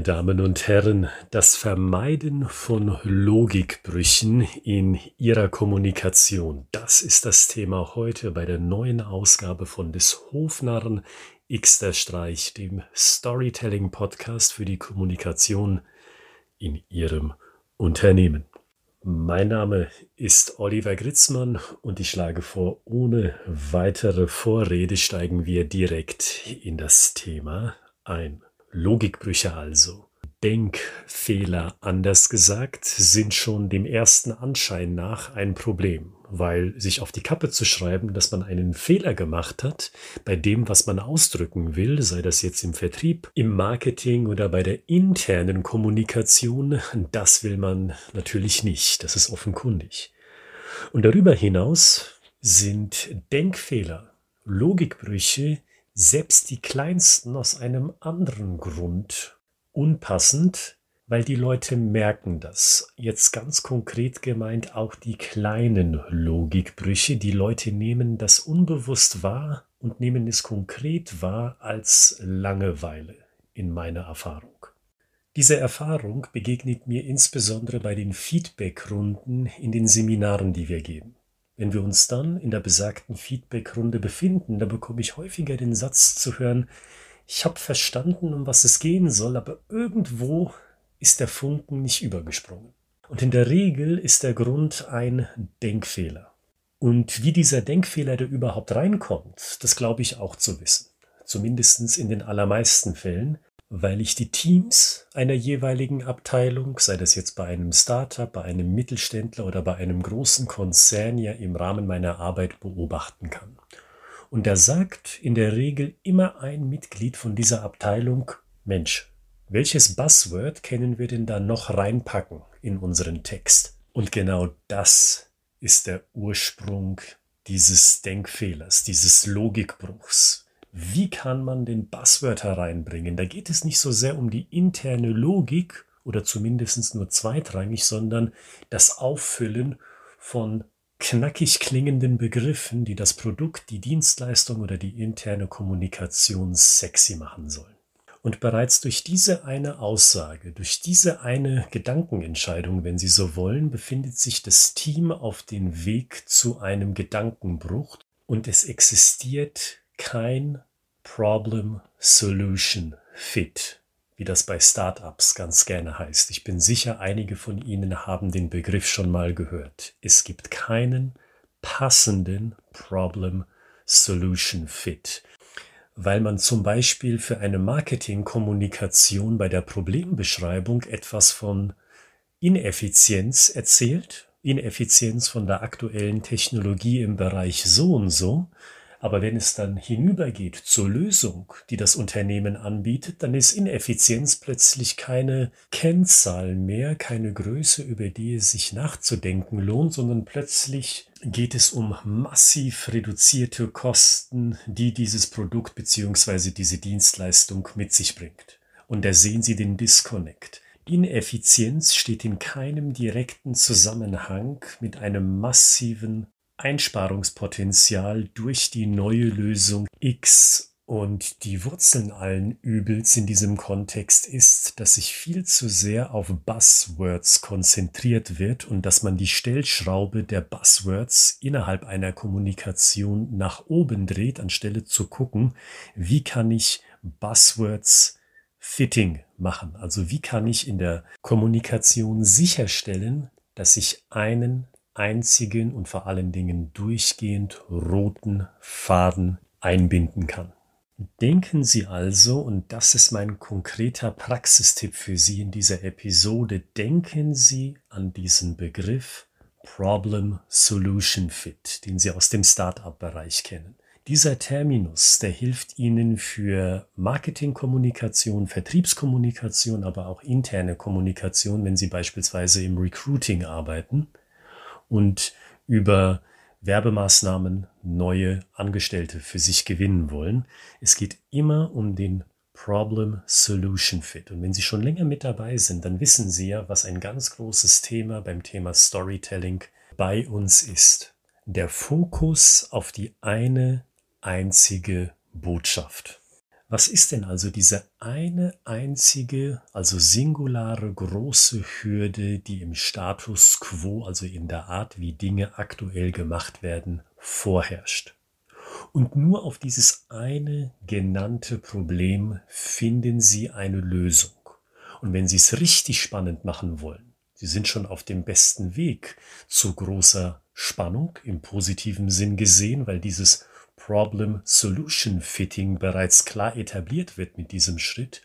Meine Damen und Herren, das Vermeiden von Logikbrüchen in Ihrer Kommunikation, das ist das Thema heute bei der neuen Ausgabe von des Hofnarren X Streich, dem Storytelling Podcast für die Kommunikation in Ihrem Unternehmen. Mein Name ist Oliver Gritzmann und ich schlage vor, ohne weitere Vorrede steigen wir direkt in das Thema ein. Logikbrüche also. Denkfehler, anders gesagt, sind schon dem ersten Anschein nach ein Problem, weil sich auf die Kappe zu schreiben, dass man einen Fehler gemacht hat bei dem, was man ausdrücken will, sei das jetzt im Vertrieb, im Marketing oder bei der internen Kommunikation, das will man natürlich nicht, das ist offenkundig. Und darüber hinaus sind Denkfehler, Logikbrüche selbst die kleinsten aus einem anderen Grund unpassend, weil die Leute merken das. Jetzt ganz konkret gemeint auch die kleinen Logikbrüche. Die Leute nehmen das unbewusst wahr und nehmen es konkret wahr als Langeweile in meiner Erfahrung. Diese Erfahrung begegnet mir insbesondere bei den Feedbackrunden in den Seminaren, die wir geben. Wenn wir uns dann in der besagten Feedbackrunde befinden, da bekomme ich häufiger den Satz zu hören, ich habe verstanden, um was es gehen soll, aber irgendwo ist der Funken nicht übergesprungen. Und in der Regel ist der Grund ein Denkfehler. Und wie dieser Denkfehler da überhaupt reinkommt, das glaube ich auch zu wissen. Zumindest in den allermeisten Fällen weil ich die Teams einer jeweiligen Abteilung, sei das jetzt bei einem Startup, bei einem Mittelständler oder bei einem großen Konzern ja im Rahmen meiner Arbeit beobachten kann. Und da sagt in der Regel immer ein Mitglied von dieser Abteilung, Mensch, welches Buzzword können wir denn da noch reinpacken in unseren Text? Und genau das ist der Ursprung dieses Denkfehlers, dieses Logikbruchs wie kann man den Buzzword reinbringen? Da geht es nicht so sehr um die interne Logik oder zumindest nur zweitrangig, sondern das Auffüllen von knackig klingenden Begriffen, die das Produkt, die Dienstleistung oder die interne Kommunikation sexy machen sollen. Und bereits durch diese eine Aussage, durch diese eine Gedankenentscheidung, wenn Sie so wollen, befindet sich das Team auf dem Weg zu einem Gedankenbruch und es existiert kein Problem-Solution Fit, wie das bei Startups ganz gerne heißt. Ich bin sicher, einige von Ihnen haben den Begriff schon mal gehört. Es gibt keinen passenden Problem-Solution Fit weil man zum Beispiel für eine Marketingkommunikation bei der Problembeschreibung etwas von Ineffizienz erzählt, Ineffizienz von der aktuellen Technologie im Bereich so und so, aber wenn es dann hinübergeht zur Lösung, die das Unternehmen anbietet, dann ist Ineffizienz plötzlich keine Kennzahl mehr, keine Größe, über die es sich nachzudenken lohnt, sondern plötzlich geht es um massiv reduzierte Kosten, die dieses Produkt bzw. diese Dienstleistung mit sich bringt. Und da sehen Sie den Disconnect. Ineffizienz steht in keinem direkten Zusammenhang mit einem massiven Einsparungspotenzial durch die neue Lösung X. Und die Wurzeln allen Übels in diesem Kontext ist, dass sich viel zu sehr auf Buzzwords konzentriert wird und dass man die Stellschraube der Buzzwords innerhalb einer Kommunikation nach oben dreht, anstelle zu gucken, wie kann ich Buzzwords fitting machen? Also wie kann ich in der Kommunikation sicherstellen, dass ich einen einzigen und vor allen Dingen durchgehend roten Faden einbinden kann. Denken Sie also, und das ist mein konkreter Praxistipp für Sie in dieser Episode, denken Sie an diesen Begriff Problem Solution Fit, den Sie aus dem Startup-Bereich kennen. Dieser Terminus, der hilft Ihnen für Marketingkommunikation, Vertriebskommunikation, aber auch interne Kommunikation, wenn Sie beispielsweise im Recruiting arbeiten und über Werbemaßnahmen neue Angestellte für sich gewinnen wollen. Es geht immer um den Problem-Solution Fit. Und wenn Sie schon länger mit dabei sind, dann wissen Sie ja, was ein ganz großes Thema beim Thema Storytelling bei uns ist. Der Fokus auf die eine einzige Botschaft. Was ist denn also diese eine einzige, also singulare große Hürde, die im Status quo, also in der Art, wie Dinge aktuell gemacht werden, vorherrscht? Und nur auf dieses eine genannte Problem finden Sie eine Lösung. Und wenn Sie es richtig spannend machen wollen, Sie sind schon auf dem besten Weg zu großer Spannung im positiven Sinn gesehen, weil dieses Problem-Solution-Fitting bereits klar etabliert wird mit diesem Schritt.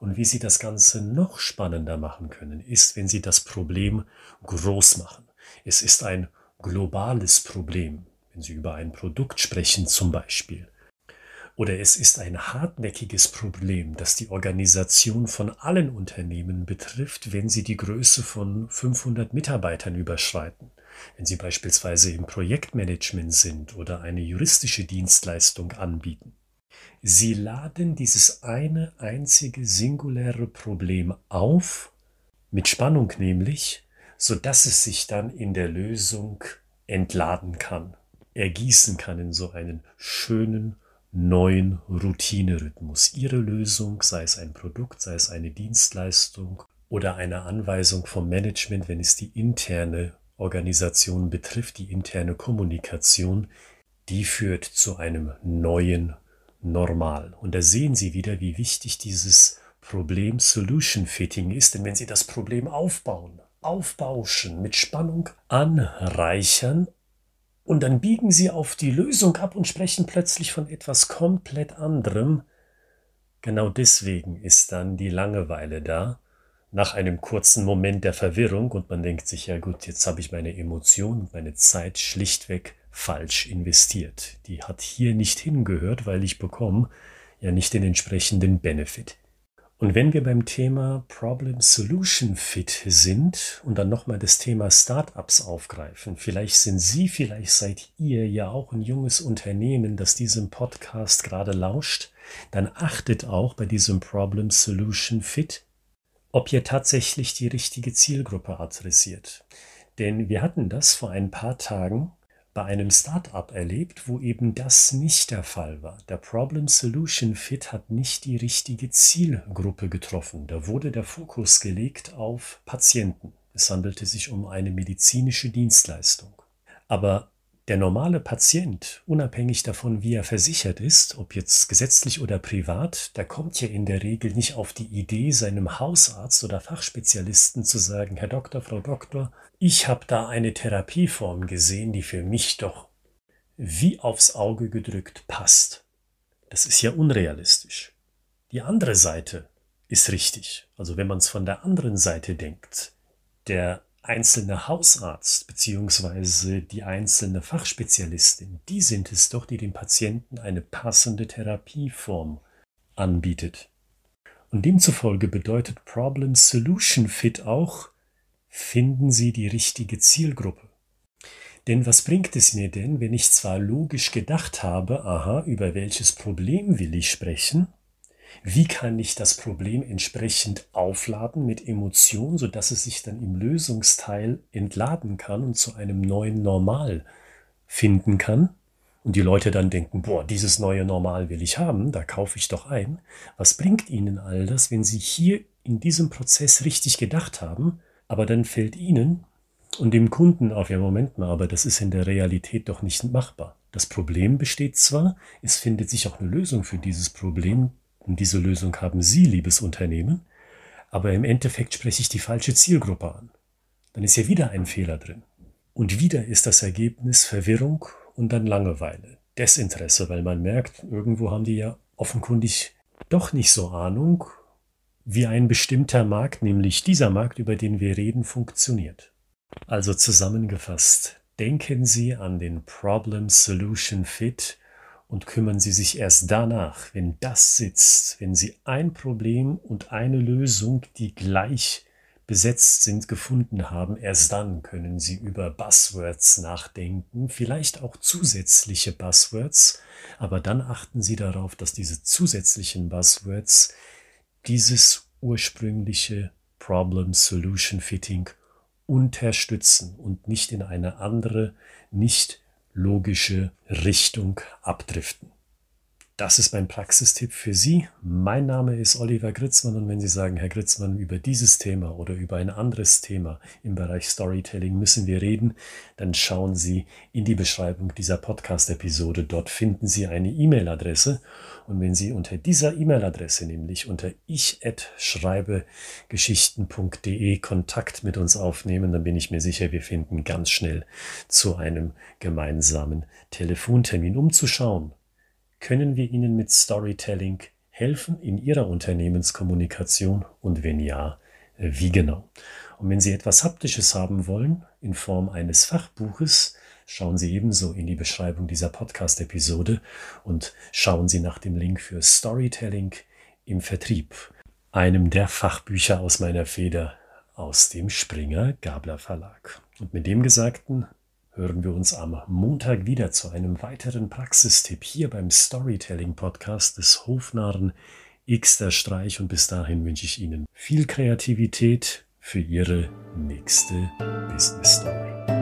Und wie Sie das Ganze noch spannender machen können, ist, wenn Sie das Problem groß machen. Es ist ein globales Problem, wenn Sie über ein Produkt sprechen zum Beispiel. Oder es ist ein hartnäckiges Problem, das die Organisation von allen Unternehmen betrifft, wenn sie die Größe von 500 Mitarbeitern überschreiten. Wenn Sie beispielsweise im Projektmanagement sind oder eine juristische Dienstleistung anbieten. Sie laden dieses eine einzige singuläre Problem auf, mit Spannung nämlich, so dass es sich dann in der Lösung entladen kann, ergießen kann in so einen schönen neuen Routinerhythmus. Ihre Lösung, sei es ein Produkt, sei es eine Dienstleistung oder eine Anweisung vom Management, wenn es die interne Organisation betrifft, die interne Kommunikation, die führt zu einem neuen Normal. Und da sehen Sie wieder, wie wichtig dieses Problem-Solution-Fitting ist, denn wenn Sie das Problem aufbauen, aufbauschen, mit Spannung anreichern und dann biegen sie auf die Lösung ab und sprechen plötzlich von etwas komplett anderem. Genau deswegen ist dann die Langeweile da, nach einem kurzen Moment der Verwirrung und man denkt sich, ja gut, jetzt habe ich meine Emotionen und meine Zeit schlichtweg falsch investiert. Die hat hier nicht hingehört, weil ich bekomme ja nicht den entsprechenden Benefit. Und wenn wir beim Thema Problem Solution Fit sind und dann nochmal das Thema Startups aufgreifen, vielleicht sind Sie, vielleicht seid ihr ja auch ein junges Unternehmen, das diesem Podcast gerade lauscht, dann achtet auch bei diesem Problem Solution Fit, ob ihr tatsächlich die richtige Zielgruppe adressiert. Denn wir hatten das vor ein paar Tagen bei einem Startup erlebt, wo eben das nicht der Fall war. Der Problem Solution Fit hat nicht die richtige Zielgruppe getroffen. Da wurde der Fokus gelegt auf Patienten. Es handelte sich um eine medizinische Dienstleistung. Aber der normale Patient, unabhängig davon, wie er versichert ist, ob jetzt gesetzlich oder privat, der kommt ja in der Regel nicht auf die Idee, seinem Hausarzt oder Fachspezialisten zu sagen, Herr Doktor, Frau Doktor, ich habe da eine Therapieform gesehen, die für mich doch wie aufs Auge gedrückt passt. Das ist ja unrealistisch. Die andere Seite ist richtig. Also wenn man es von der anderen Seite denkt, der einzelne Hausarzt beziehungsweise die einzelne Fachspezialistin, die sind es doch, die dem Patienten eine passende Therapieform anbietet. Und demzufolge bedeutet Problem Solution Fit auch, finden Sie die richtige Zielgruppe. Denn was bringt es mir denn, wenn ich zwar logisch gedacht habe, aha, über welches Problem will ich sprechen, wie kann ich das Problem entsprechend aufladen mit Emotionen, sodass es sich dann im Lösungsteil entladen kann und zu einem neuen Normal finden kann? Und die Leute dann denken, boah, dieses neue Normal will ich haben, da kaufe ich doch ein. Was bringt ihnen all das, wenn sie hier in diesem Prozess richtig gedacht haben, aber dann fällt ihnen und dem Kunden auf, ja Moment mal, aber das ist in der Realität doch nicht machbar. Das Problem besteht zwar, es findet sich auch eine Lösung für dieses Problem, und diese Lösung haben Sie, liebes Unternehmen, aber im Endeffekt spreche ich die falsche Zielgruppe an. Dann ist ja wieder ein Fehler drin. Und wieder ist das Ergebnis Verwirrung und dann Langeweile, Desinteresse, weil man merkt, irgendwo haben die ja offenkundig doch nicht so Ahnung, wie ein bestimmter Markt, nämlich dieser Markt, über den wir reden, funktioniert. Also zusammengefasst, denken Sie an den Problem Solution Fit und kümmern Sie sich erst danach, wenn das sitzt, wenn Sie ein Problem und eine Lösung, die gleich besetzt sind, gefunden haben, erst dann können Sie über Buzzwords nachdenken, vielleicht auch zusätzliche Buzzwords, aber dann achten Sie darauf, dass diese zusätzlichen Buzzwords dieses ursprüngliche Problem-Solution-Fitting unterstützen und nicht in eine andere, nicht logische Richtung abdriften. Das ist mein Praxistipp für Sie. Mein Name ist Oliver Gritzmann und wenn Sie sagen, Herr Gritzmann, über dieses Thema oder über ein anderes Thema im Bereich Storytelling müssen wir reden, dann schauen Sie in die Beschreibung dieser Podcast-Episode. Dort finden Sie eine E-Mail-Adresse und wenn Sie unter dieser E-Mail-Adresse, nämlich unter ich@schreibegeschichten.de Kontakt mit uns aufnehmen, dann bin ich mir sicher, wir finden ganz schnell zu einem gemeinsamen Telefontermin, um zu schauen, können wir Ihnen mit Storytelling helfen in Ihrer Unternehmenskommunikation und wenn ja, wie genau? Und wenn Sie etwas Haptisches haben wollen in Form eines Fachbuches, schauen Sie ebenso in die Beschreibung dieser Podcast-Episode und schauen Sie nach dem Link für Storytelling im Vertrieb, einem der Fachbücher aus meiner Feder aus dem Springer Gabler Verlag. Und mit dem Gesagten hören wir uns am Montag wieder zu einem weiteren Praxistipp hier beim Storytelling Podcast des Hofnarren X der Streich und bis dahin wünsche ich Ihnen viel Kreativität für Ihre nächste Business Story.